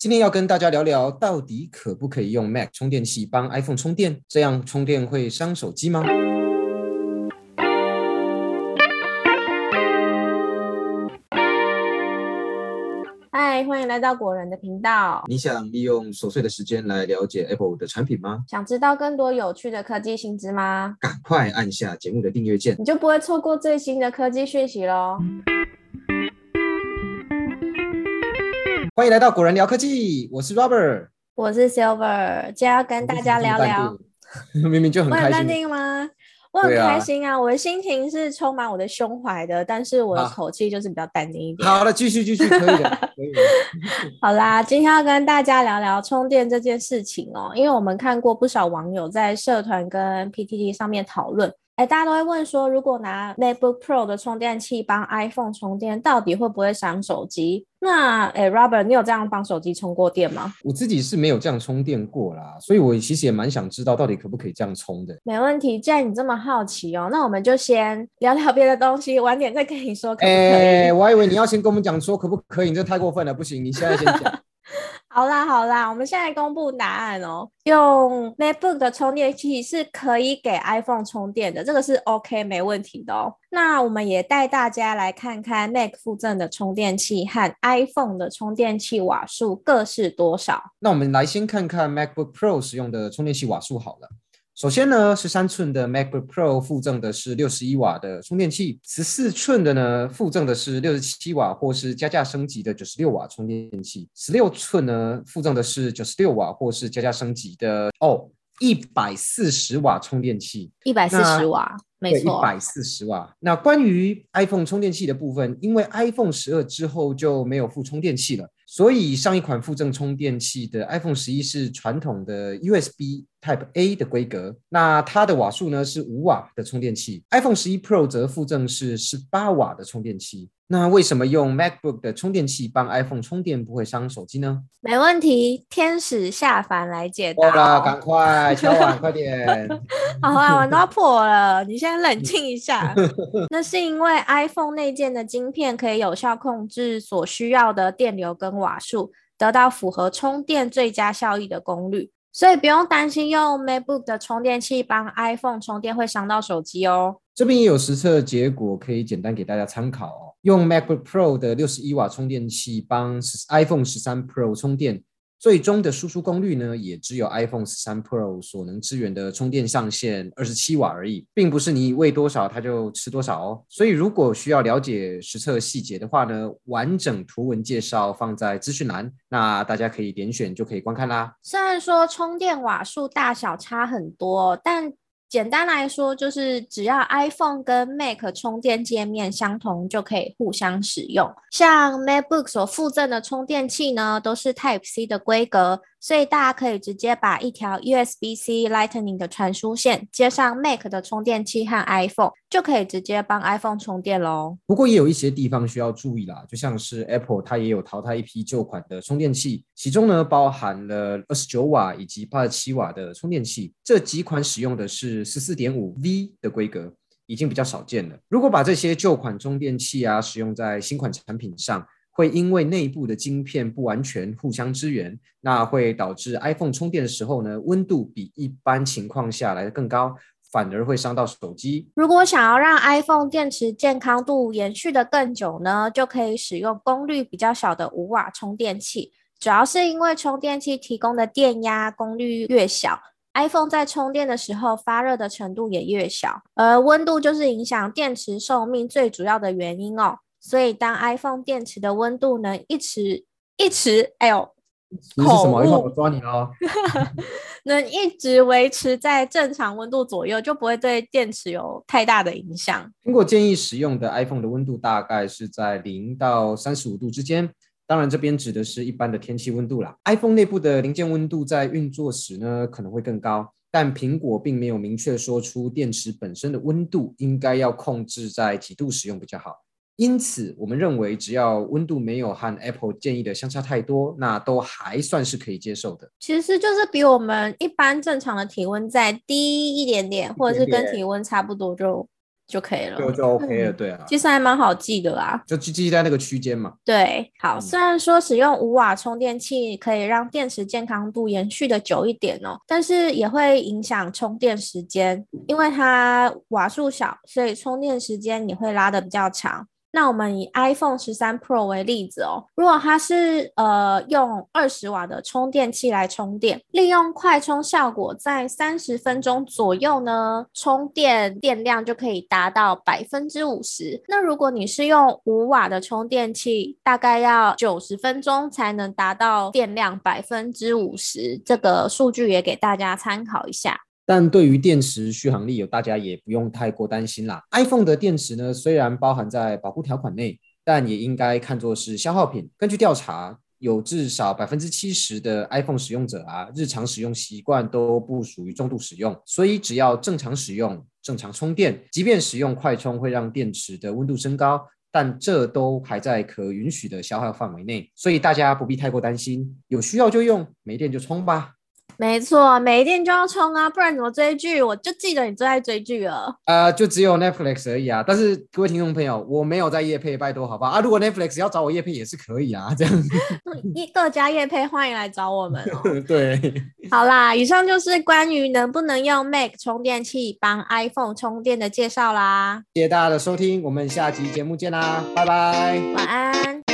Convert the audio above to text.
今天要跟大家聊聊，到底可不可以用 Mac 充电器帮 iPhone 充电？这样充电会伤手机吗？嗨，欢迎来到果仁的频道。你想利用琐碎的时间来了解 Apple 的产品吗？想知道更多有趣的科技新知吗？赶快按下节目的订阅键，你就不会错过最新的科技讯息喽。欢迎来到果仁聊科技，我是 Robert，我是 Silver，今天要跟大家聊聊。明明就很开心。定吗？我很开心啊！我的心情是充满我的胸怀的，但是我的口气就是比较淡定一点。好了，继续继续，可以的，可以。好啦，今天要跟大家聊聊充电这件事情哦，因为我们看过不少网友在社团跟 PTT 上面讨论。哎，大家都会问说，如果拿 MacBook Pro 的充电器帮 iPhone 充电，到底会不会伤手机？那哎，Robert，你有这样帮手机充过电吗？我自己是没有这样充电过啦，所以我其实也蛮想知道，到底可不可以这样充的。没问题，既然你这么好奇哦，那我们就先聊聊别的东西，晚点再跟你说可不可以。哎，我还以为你要先跟我们讲说可不可以，你这太过分了，不行，你现在先讲。好啦好啦，我们现在公布答案哦。用 MacBook 的充电器是可以给 iPhone 充电的，这个是 OK 没问题的哦。那我们也带大家来看看 Mac 附赠的充电器和 iPhone 的充电器瓦数各是多少。那我们来先看看 MacBook Pro 使用的充电器瓦数好了。首先呢，十三寸的 MacBook Pro 附赠的是六十一瓦的充电器，十四寸的呢附赠的是六十七瓦或是加价升级的九十六瓦充电器，十六寸呢附赠的是九十六瓦或是加价升级的哦一百四十瓦充电器，一百四十瓦，没错，一百四十瓦。那关于 iPhone 充电器的部分，因为 iPhone 十二之后就没有附充电器了。所以上一款附赠充电器的 iPhone 十一是传统的 USB Type A 的规格，那它的瓦数呢是五瓦的充电器。iPhone 十一 Pro 则附赠是十八瓦的充电器。那为什么用 MacBook 的充电器帮 iPhone 充电不会伤手机呢？没问题，天使下凡来解答。好了，赶快敲碗，快点！好啊，碗都要破了，你先冷静一下。那是因为 iPhone 内建的晶片可以有效控制所需要的电流跟瓦数，得到符合充电最佳效益的功率，所以不用担心用 MacBook 的充电器帮 iPhone 充电会伤到手机哦。这边也有实测结果，可以简单给大家参考哦。用 MacBook Pro 的六十一瓦充电器帮 iPhone 十三 Pro 充电。最终的输出功率呢，也只有 iPhone 十三 Pro 所能支援的充电上限二十七瓦而已，并不是你喂多少它就吃多少哦。所以如果需要了解实测细节的话呢，完整图文介绍放在资讯栏，那大家可以点选就可以观看啦。虽然说充电瓦数大小差很多，但简单来说，就是只要 iPhone 跟 Mac 充电界面相同，就可以互相使用。像 MacBook 所附赠的充电器呢，都是 Type C 的规格。所以大家可以直接把一条 USB-C Lightning 的传输线接上 Mac 的充电器和 iPhone，就可以直接帮 iPhone 充电喽。不过也有一些地方需要注意啦，就像是 Apple 它也有淘汰一批旧款的充电器，其中呢包含了二十九瓦以及八十七瓦的充电器，这几款使用的是十四点五 V 的规格，已经比较少见了。如果把这些旧款充电器啊使用在新款产品上，会因为内部的晶片不完全互相支援，那会导致 iPhone 充电的时候呢，温度比一般情况下来的更高，反而会伤到手机。如果想要让 iPhone 电池健康度延续的更久呢，就可以使用功率比较小的五瓦充电器。主要是因为充电器提供的电压功率越小，iPhone 在充电的时候发热的程度也越小，而温度就是影响电池寿命最主要的原因哦。所以，当 iPhone 电池的温度能一直一直，哎呦，是什么？我抓你哦。能一直维持在正常温度左右，就不会对电池有太大的影响。苹果建议使用的 iPhone 的温度大概是在零到三十五度之间，当然这边指的是一般的天气温度啦。iPhone 内部的零件温度在运作时呢可能会更高，但苹果并没有明确说出电池本身的温度应该要控制在几度使用比较好。因此，我们认为只要温度没有和 Apple 建议的相差太多，那都还算是可以接受的。其实就是比我们一般正常的体温再低一点点，或者是跟体温差不多就就可以了，就就 OK 了，对啊，其实还蛮好记的啦，就记记在那个区间嘛。对，好，虽然说使用五瓦充电器可以让电池健康度延续的久一点哦，但是也会影响充电时间，因为它瓦数小，所以充电时间也会拉的比较长。那我们以 iPhone 十三 Pro 为例子哦，如果它是呃用二十瓦的充电器来充电，利用快充效果，在三十分钟左右呢，充电电量就可以达到百分之五十。那如果你是用五瓦的充电器，大概要九十分钟才能达到电量百分之五十。这个数据也给大家参考一下。但对于电池续航力，大家也不用太过担心啦。iPhone 的电池呢，虽然包含在保护条款内，但也应该看作是消耗品。根据调查，有至少百分之七十的 iPhone 使用者啊，日常使用习惯都不属于重度使用，所以只要正常使用、正常充电，即便使用快充会让电池的温度升高，但这都还在可允许的消耗范围内，所以大家不必太过担心，有需要就用，没电就充吧。没错，没电就要充啊，不然怎么追剧？我就记得你最爱追剧了。呃，就只有 Netflix 而已啊。但是各位听众朋友，我没有在夜配，拜托好吧？啊，如果 Netflix 要找我夜配也是可以啊，这样。一各家夜配欢迎来找我们哦。对，好啦，以上就是关于能不能用 Mac 充电器帮 iPhone 充电的介绍啦。谢谢大家的收听，我们下期节目见啦，拜拜，晚安。